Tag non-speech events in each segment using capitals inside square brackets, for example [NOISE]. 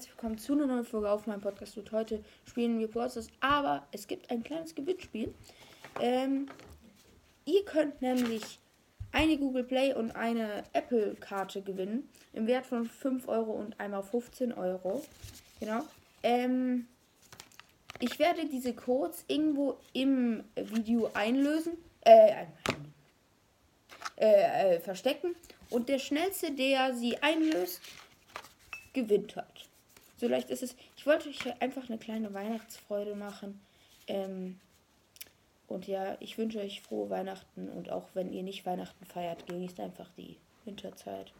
herzlich willkommen zu einer neuen Folge auf meinem Podcast. Und heute spielen wir Brawlstars, aber es gibt ein kleines Gewinnspiel. Ähm, ihr könnt nämlich eine Google Play und eine Apple Karte gewinnen im Wert von 5 Euro und einmal 15 Euro. Genau. Ähm, ich werde diese Codes irgendwo im Video einlösen, äh, äh, äh, verstecken und der schnellste, der sie einlöst, gewinnt hat. So leicht ist es. Ich wollte euch einfach eine kleine Weihnachtsfreude machen. Ähm, und ja, ich wünsche euch frohe Weihnachten und auch wenn ihr nicht Weihnachten feiert, genießt einfach die Winterzeit,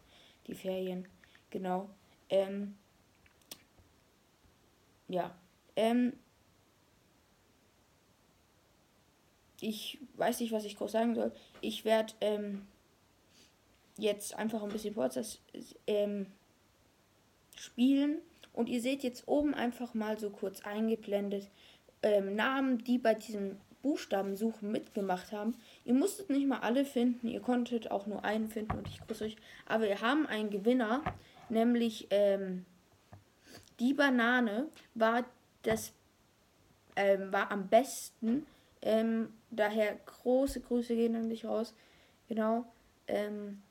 die Ferien. Genau. Ähm, ja. Ähm, ich weiß nicht, was ich groß sagen soll. Ich werde ähm, jetzt einfach ein bisschen Podcast ähm, spielen. Und ihr seht jetzt oben einfach mal so kurz eingeblendet ähm, Namen, die bei diesem Buchstabensuchen mitgemacht haben. Ihr musstet nicht mal alle finden, ihr konntet auch nur einen finden und ich grüße euch. Aber wir haben einen Gewinner, nämlich ähm, die Banane war das ähm, war am besten. Ähm, daher große Grüße gehen an dich raus. Genau. Ähm,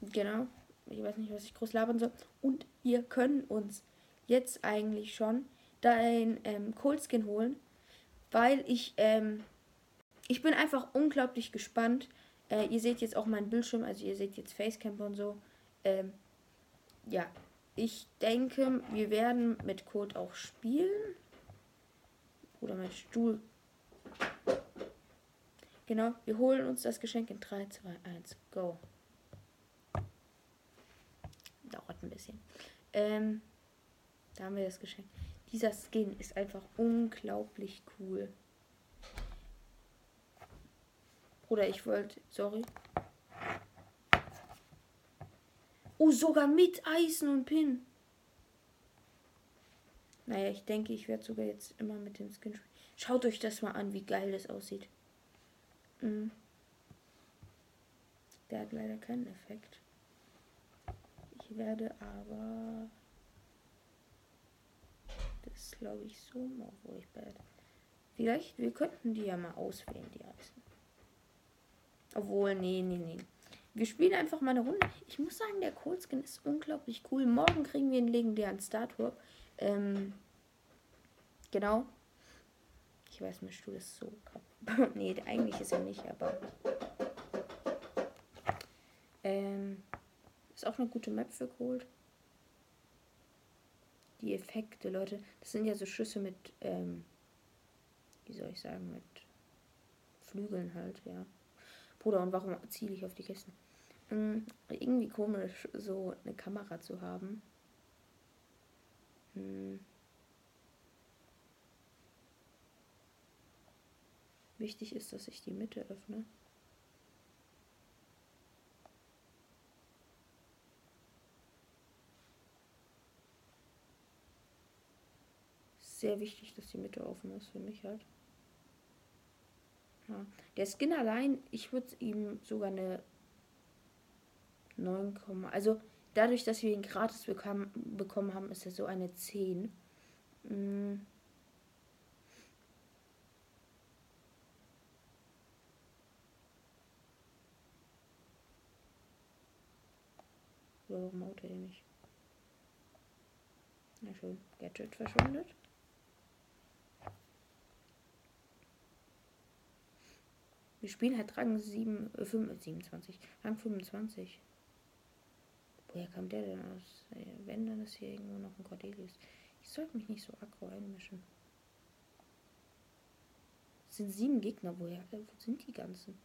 genau. Ich weiß nicht, was ich groß labern soll. Und wir können uns jetzt eigentlich schon dein ähm, Cold holen, weil ich, ähm, ich bin einfach unglaublich gespannt. Äh, ihr seht jetzt auch meinen Bildschirm, also ihr seht jetzt Facecamp und so. Ähm, ja, ich denke, wir werden mit Code auch spielen. Oder mein Stuhl. Genau, wir holen uns das Geschenk in 3, 2, 1, go dauert ein bisschen. Ähm, da haben wir das Geschenk. Dieser Skin ist einfach unglaublich cool. Oder ich wollte, sorry. Oh, sogar mit Eisen und Pin. Naja, ich denke, ich werde sogar jetzt immer mit dem Skin spielen. Schaut euch das mal an, wie geil das aussieht. Mhm. Der hat leider keinen Effekt. Werde aber das glaube ich so mal, ich werde. Vielleicht, wir könnten die ja mal auswählen, die heißen. Obwohl, nee, nee, nee. Wir spielen einfach mal eine Runde. Ich muss sagen, der Cold Skin ist unglaublich cool. Morgen kriegen wir einen legendären Startur. Ähm, genau. Ich weiß, mein Stuhl ist so [LAUGHS] nee, eigentlich ist er nicht, aber. Ähm, ist auch eine gute Map für Gold. Die Effekte, Leute. Das sind ja so Schüsse mit, ähm, wie soll ich sagen, mit Flügeln halt, ja. Bruder, und warum ziele ich auf die Kisten? Ähm, irgendwie komisch, so eine Kamera zu haben. Hm. Wichtig ist, dass ich die Mitte öffne. Sehr wichtig, dass die Mitte offen ist für mich halt. Ja. Der Skin allein, ich würde ihm sogar eine 9, also dadurch, dass wir ihn gratis bekam, bekommen haben, ist er so eine 10. Mhm. Warum haut er nicht? Na schön, Gadget verschwindet. Wir spielen halt Rang 7, äh, 5, 27, Rang 25. Woher kam der denn aus? Äh, wenn, dann ist hier irgendwo noch ein Cordelius. Ich sollte mich nicht so aggro einmischen. Es sind sieben Gegner. Woher äh, wo sind die ganzen?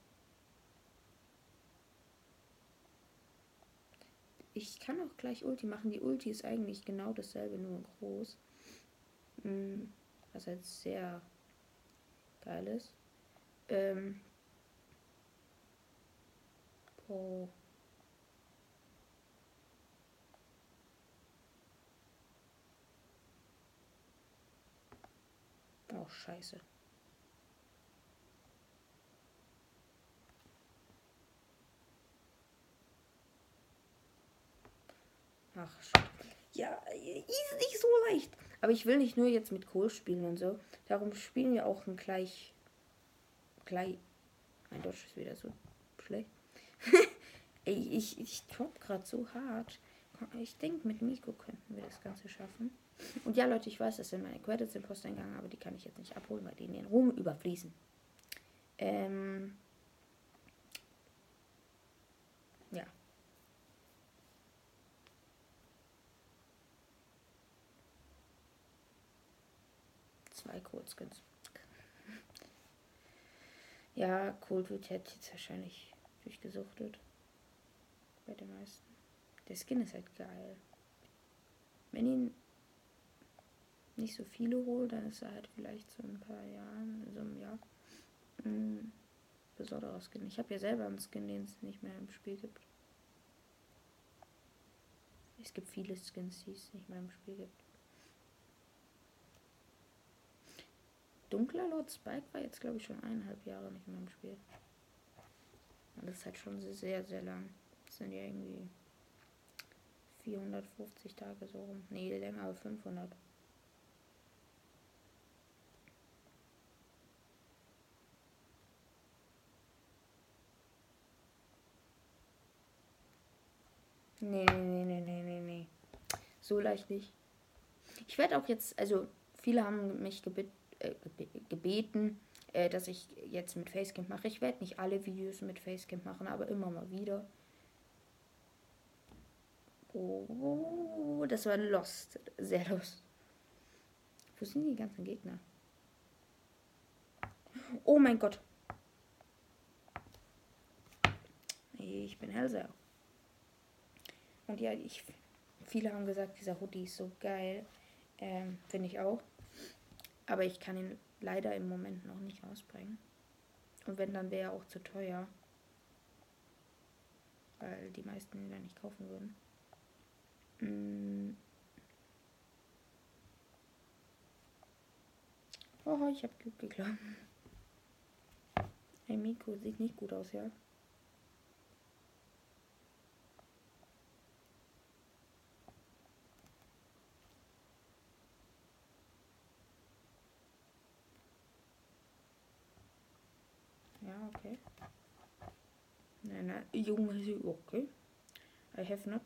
Ich kann auch gleich Ulti machen. Die Ulti ist eigentlich genau dasselbe, nur groß. Hm, was halt sehr geil ist. Ähm, Oh. Oh, scheiße. Ach, Ja, ist nicht so leicht. Aber ich will nicht nur jetzt mit Kohl spielen und so. Darum spielen wir auch ein gleich. gleich. Mein Deutsch ist wieder so. [LAUGHS] Ey, ich, ich top gerade so hart. Ich denke, mit Miko könnten wir das Ganze schaffen. Und ja, Leute, ich weiß, das sind meine Credits im Posteingang, aber die kann ich jetzt nicht abholen, weil die in den Ruhm überfließen. Ähm. Ja. Zwei Kurzskins. Ja, Cold wird jetzt wahrscheinlich durchgesuchtet. Bei den meisten. Der Skin ist halt geil. Wenn ihn nicht so viele holt, dann ist er halt vielleicht so ein paar Jahren, so einem Jahr, ein besonderer Skin. Ich habe ja selber einen Skin, den es nicht mehr im Spiel gibt. Es gibt viele Skins, die es nicht mehr im Spiel gibt. Dunkler Lord Spike war jetzt, glaube ich, schon eineinhalb Jahre nicht mehr im Spiel. Und das ist halt schon sehr, sehr lang. Das sind ja irgendwie 450 Tage so rum. Nee, länger, aber 500. Nee, nee, nee, nee, nee, nee. So leicht nicht. Ich werde auch jetzt, also viele haben mich gebet, äh, gebeten, äh, dass ich jetzt mit Facecamp mache. Ich werde nicht alle Videos mit Facecamp machen, aber immer mal wieder. Oh, das war lost. Sehr lost. Wo sind die ganzen Gegner? Oh mein Gott. Ich bin Hellseher. Und ja, ich, viele haben gesagt, dieser Hoodie ist so geil. Ähm, Finde ich auch. Aber ich kann ihn leider im Moment noch nicht rausbringen. Und wenn, dann wäre er auch zu teuer. Weil die meisten ihn dann nicht kaufen würden. Mm. Oh, ich habe Glück geklappt. Hey Miko, sieht nicht gut aus, ja? Ja, okay. Nein, Junge, okay. I have not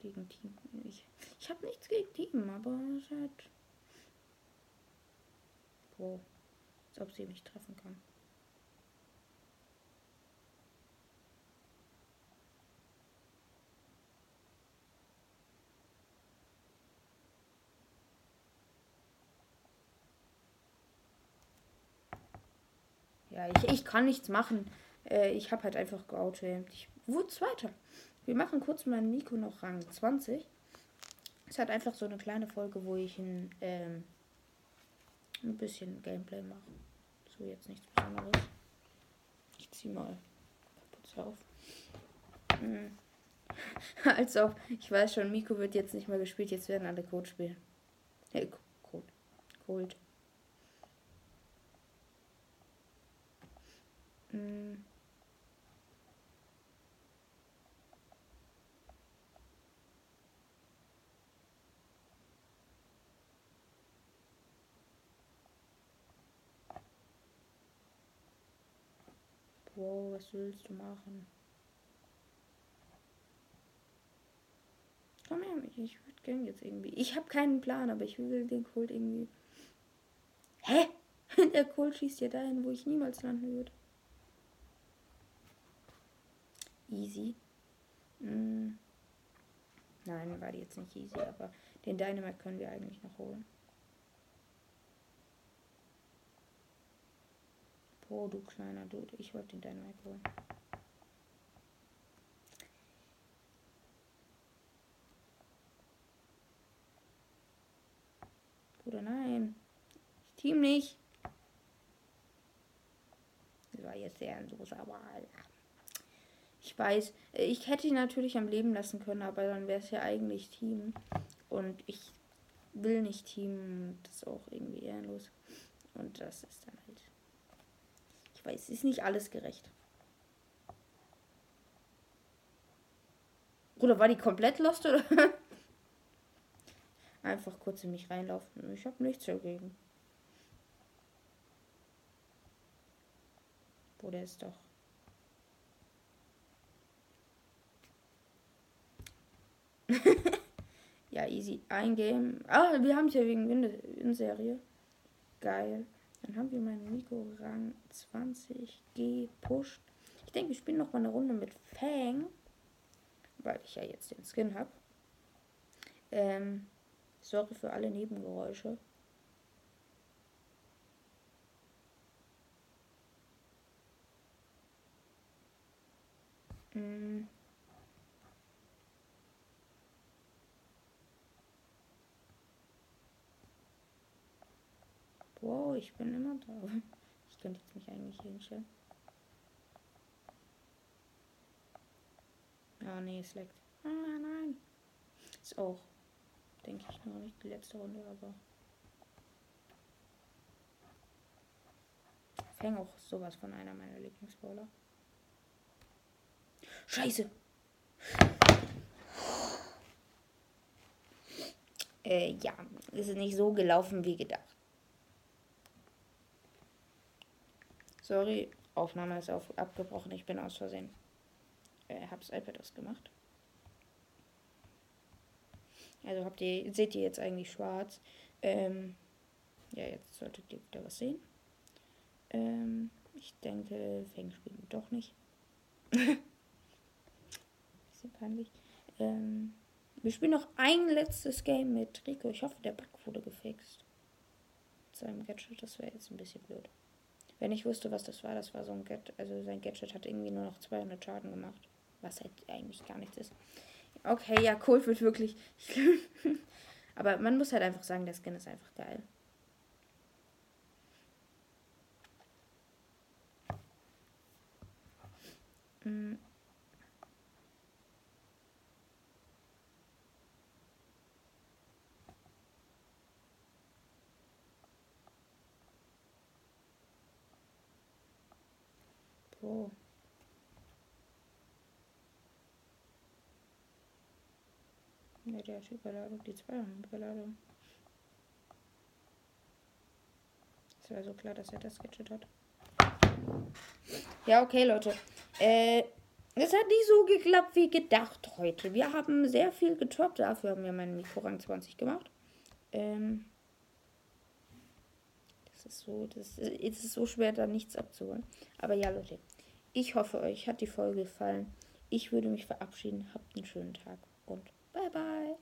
gegen Team. Ich, ich habe nichts gegen Team, aber es halt. Wow. Als ob sie mich treffen kann. Ja, ich, ich kann nichts machen. Äh, ich habe halt einfach geoutet. Ich wurde Zweiter. Wir machen kurz meinen Nico noch Rang 20. Es hat einfach so eine kleine Folge, wo ich ein, ähm, ein bisschen Gameplay mache. So jetzt nichts Besonderes. Ich zieh mal Putz auf. Hm. [LAUGHS] Als ob, ich weiß schon, Miko wird jetzt nicht mehr gespielt, jetzt werden alle Code spielen. Hey, Code. Cold. Hm. Wow, was willst du machen? Komm her, ich würde gerne jetzt irgendwie. Ich habe keinen Plan, aber ich will den Kult irgendwie. Hä? [LAUGHS] Der Kult schießt ja dahin, wo ich niemals landen würde. Easy. Hm. Nein, war die jetzt nicht easy, aber den Dynamite können wir eigentlich noch holen. Oh, du kleiner Dude. Ich wollte den Dynamite holen. Bruder, nein. Ich team nicht. Das war jetzt sehr Soße, aber ich weiß, ich hätte ihn natürlich am Leben lassen können, aber dann wäre es ja eigentlich Team. Und ich will nicht Team. Das ist auch irgendwie ehrenlos. Und das ist dann halt weil es ist nicht alles gerecht. Oder war die komplett lost oder? [LAUGHS] Einfach kurz in mich reinlaufen. Ich habe nichts dagegen. Wo ist doch. [LAUGHS] ja, easy. Ein Game. Ah, wir haben es ja wegen Win-Serie. Geil. Dann haben wir meinen Rico Rang 20 gepusht. Ich denke, wir spielen noch mal eine Runde mit Fang. Weil ich ja jetzt den Skin habe. Ähm, sorry für alle Nebengeräusche. Mm. Wow, ich bin immer da. Ich könnte jetzt mich eigentlich hinstellen. Ah, nee, es leckt. Ah, nein. Ist auch, denke ich, noch nicht die letzte Runde, aber. Fang auch sowas von einer meiner Lieblingsbowler. Scheiße. Äh, ja, ist nicht so gelaufen wie gedacht. Sorry, Aufnahme ist auf, abgebrochen. Ich bin aus Versehen. Äh, hab's iPad ausgemacht. Also habt ihr, seht ihr jetzt eigentlich schwarz. Ähm, ja, jetzt solltet ihr wieder was sehen. Ähm, ich denke, Fang spielen doch nicht. [LAUGHS] Bisschen peinlich. Ähm, wir spielen noch ein letztes Game mit Rico. Ich hoffe, der Bug wurde gefixt. Mit seinem Gadget, das wäre jetzt ein bisschen blöd. Wenn ich wusste, was das war, das war so ein Gadget, also sein Gadget hat irgendwie nur noch 200 Schaden gemacht. Was halt eigentlich gar nichts ist. Okay, ja, Cold wird wirklich. [LAUGHS] Aber man muss halt einfach sagen, der Skin ist einfach geil. Mhm. Oh. Ne, der hat Überladung, die zwei haben Überladung. Es war so klar, dass er das Gadget hat. Ja, okay, Leute. Äh, es hat nicht so geklappt wie gedacht heute. Wir haben sehr viel getoppt. Dafür haben wir meinen Mikrorang 20 gemacht. Ähm, das ist so, das ist, ist so schwer, da nichts abzuholen. Aber ja, Leute. Ich hoffe, euch hat die Folge gefallen. Ich würde mich verabschieden. Habt einen schönen Tag und bye bye.